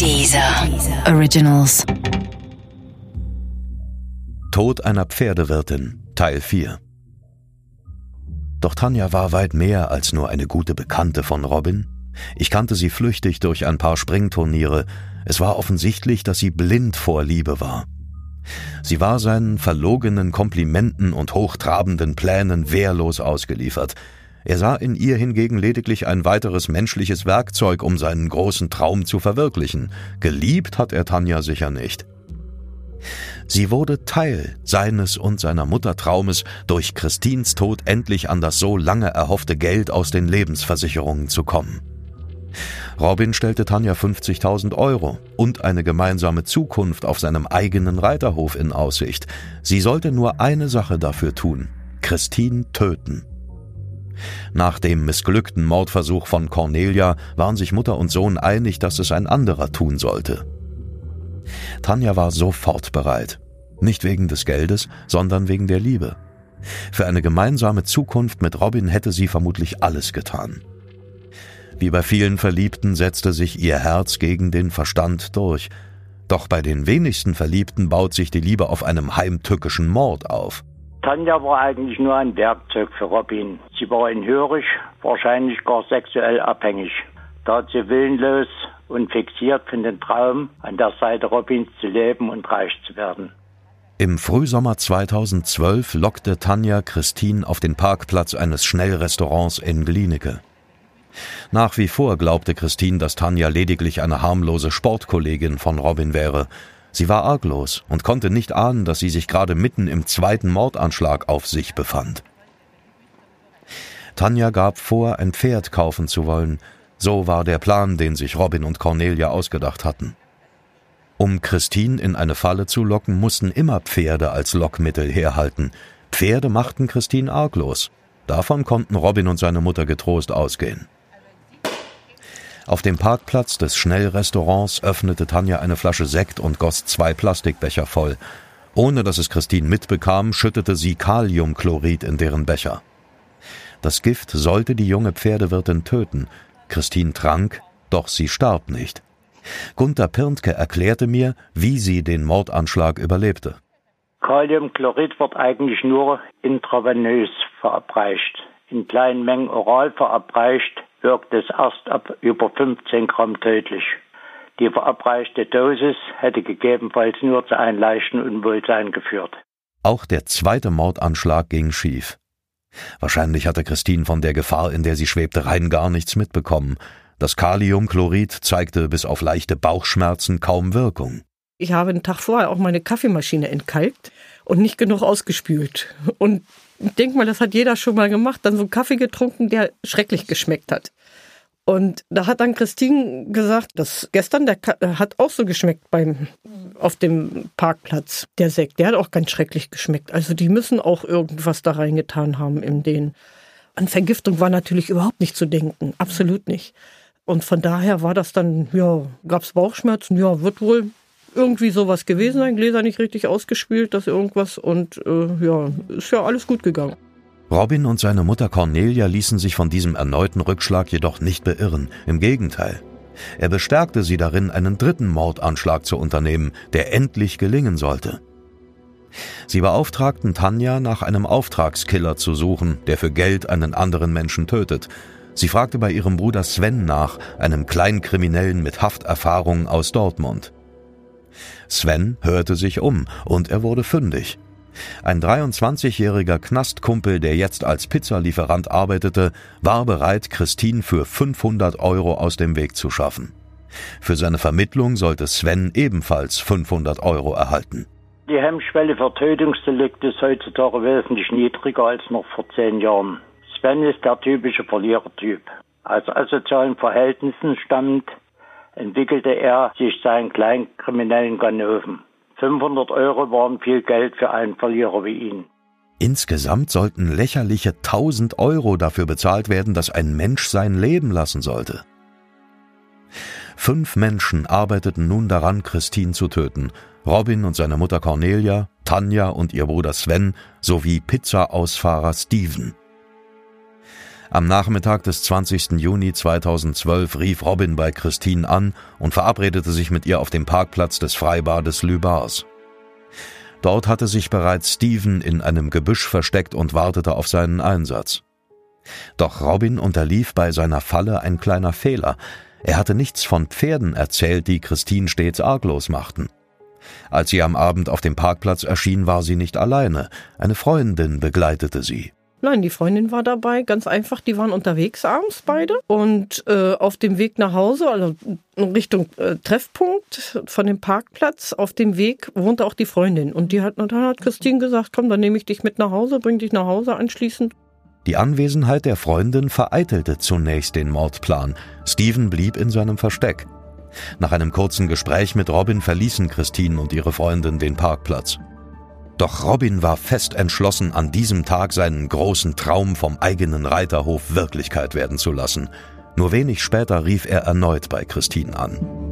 Dieser Originals. Tod einer Pferdewirtin Teil 4 Doch Tanja war weit mehr als nur eine gute Bekannte von Robin. Ich kannte sie flüchtig durch ein paar Springturniere. Es war offensichtlich, dass sie blind vor Liebe war. Sie war seinen verlogenen Komplimenten und hochtrabenden Plänen wehrlos ausgeliefert. Er sah in ihr hingegen lediglich ein weiteres menschliches Werkzeug, um seinen großen Traum zu verwirklichen. Geliebt hat er Tanja sicher nicht. Sie wurde Teil seines und seiner Mutter Traumes, durch Christins Tod endlich an das so lange erhoffte Geld aus den Lebensversicherungen zu kommen. Robin stellte Tanja 50.000 Euro und eine gemeinsame Zukunft auf seinem eigenen Reiterhof in Aussicht. Sie sollte nur eine Sache dafür tun, Christine töten. Nach dem missglückten Mordversuch von Cornelia waren sich Mutter und Sohn einig, dass es ein anderer tun sollte. Tanja war sofort bereit. Nicht wegen des Geldes, sondern wegen der Liebe. Für eine gemeinsame Zukunft mit Robin hätte sie vermutlich alles getan. Wie bei vielen Verliebten setzte sich ihr Herz gegen den Verstand durch. Doch bei den wenigsten Verliebten baut sich die Liebe auf einem heimtückischen Mord auf. Tanja war eigentlich nur ein Werkzeug für Robin. Sie war ihn hörig, wahrscheinlich gar sexuell abhängig. Da sie willenlos und fixiert von dem Traum, an der Seite Robins zu leben und reich zu werden. Im Frühsommer 2012 lockte Tanja Christine auf den Parkplatz eines Schnellrestaurants in Glienicke. Nach wie vor glaubte Christine, dass Tanja lediglich eine harmlose Sportkollegin von Robin wäre. Sie war arglos und konnte nicht ahnen, dass sie sich gerade mitten im zweiten Mordanschlag auf sich befand. Tanja gab vor, ein Pferd kaufen zu wollen. So war der Plan, den sich Robin und Cornelia ausgedacht hatten. Um Christine in eine Falle zu locken, mussten immer Pferde als Lockmittel herhalten. Pferde machten Christine arglos. Davon konnten Robin und seine Mutter getrost ausgehen. Auf dem Parkplatz des Schnellrestaurants öffnete Tanja eine Flasche Sekt und goss zwei Plastikbecher voll. Ohne dass es Christine mitbekam, schüttete sie Kaliumchlorid in deren Becher. Das Gift sollte die junge Pferdewirtin töten. Christine trank, doch sie starb nicht. Gunther Pirntke erklärte mir, wie sie den Mordanschlag überlebte. Kaliumchlorid wird eigentlich nur intravenös verabreicht. In kleinen Mengen oral verabreicht wirkt es erst ab über 15 Gramm tödlich. Die verabreichte Dosis hätte gegebenenfalls nur zu einem leichten Unwohlsein geführt. Auch der zweite Mordanschlag ging schief. Wahrscheinlich hatte Christine von der Gefahr, in der sie schwebte, rein gar nichts mitbekommen. Das Kaliumchlorid zeigte bis auf leichte Bauchschmerzen kaum Wirkung. Ich habe einen Tag vorher auch meine Kaffeemaschine entkalkt und nicht genug ausgespült. Und ich denke mal, das hat jeder schon mal gemacht, dann so einen Kaffee getrunken, der schrecklich geschmeckt hat. Und da hat dann Christine gesagt, dass gestern, der hat auch so geschmeckt beim, auf dem Parkplatz, der Sekt. Der hat auch ganz schrecklich geschmeckt. Also die müssen auch irgendwas da reingetan haben in den. An Vergiftung war natürlich überhaupt nicht zu denken. Absolut nicht. Und von daher war das dann, ja, gab es Bauchschmerzen, ja, wird wohl irgendwie sowas gewesen sein, Gläser nicht richtig ausgespült, das irgendwas und äh, ja, ist ja alles gut gegangen. Robin und seine Mutter Cornelia ließen sich von diesem erneuten Rückschlag jedoch nicht beirren, im Gegenteil. Er bestärkte sie darin, einen dritten Mordanschlag zu unternehmen, der endlich gelingen sollte. Sie beauftragten Tanja, nach einem Auftragskiller zu suchen, der für Geld einen anderen Menschen tötet. Sie fragte bei ihrem Bruder Sven nach, einem Kleinkriminellen mit Hafterfahrung aus Dortmund. Sven hörte sich um und er wurde fündig. Ein 23-jähriger Knastkumpel, der jetzt als Pizzalieferant arbeitete, war bereit, Christine für 500 Euro aus dem Weg zu schaffen. Für seine Vermittlung sollte Sven ebenfalls 500 Euro erhalten. Die Hemmschwelle für Tötungsdelikte ist heutzutage wesentlich niedriger als noch vor zehn Jahren. Sven ist der typische Verlierertyp. Aus asozialen Verhältnissen stammt, entwickelte er sich seinen kleinkriminellen Ganoven. 500 Euro waren viel Geld für einen Verlierer wie ihn. Insgesamt sollten lächerliche 1000 Euro dafür bezahlt werden, dass ein Mensch sein Leben lassen sollte. Fünf Menschen arbeiteten nun daran, Christine zu töten. Robin und seine Mutter Cornelia, Tanja und ihr Bruder Sven sowie Pizza-Ausfahrer Steven. Am Nachmittag des 20. Juni 2012 rief Robin bei Christine an und verabredete sich mit ihr auf dem Parkplatz des Freibades Lübars. Dort hatte sich bereits Steven in einem Gebüsch versteckt und wartete auf seinen Einsatz. Doch Robin unterlief bei seiner Falle ein kleiner Fehler. Er hatte nichts von Pferden erzählt, die Christine stets arglos machten. Als sie am Abend auf dem Parkplatz erschien, war sie nicht alleine. Eine Freundin begleitete sie. Nein, die Freundin war dabei, ganz einfach. Die waren unterwegs abends beide und äh, auf dem Weg nach Hause, also Richtung äh, Treffpunkt von dem Parkplatz, auf dem Weg wohnte auch die Freundin. Und die hat, dann hat Christine gesagt, komm, dann nehme ich dich mit nach Hause, bring dich nach Hause anschließend. Die Anwesenheit der Freundin vereitelte zunächst den Mordplan. Steven blieb in seinem Versteck. Nach einem kurzen Gespräch mit Robin verließen Christine und ihre Freundin den Parkplatz. Doch Robin war fest entschlossen, an diesem Tag seinen großen Traum vom eigenen Reiterhof Wirklichkeit werden zu lassen. Nur wenig später rief er erneut bei Christine an.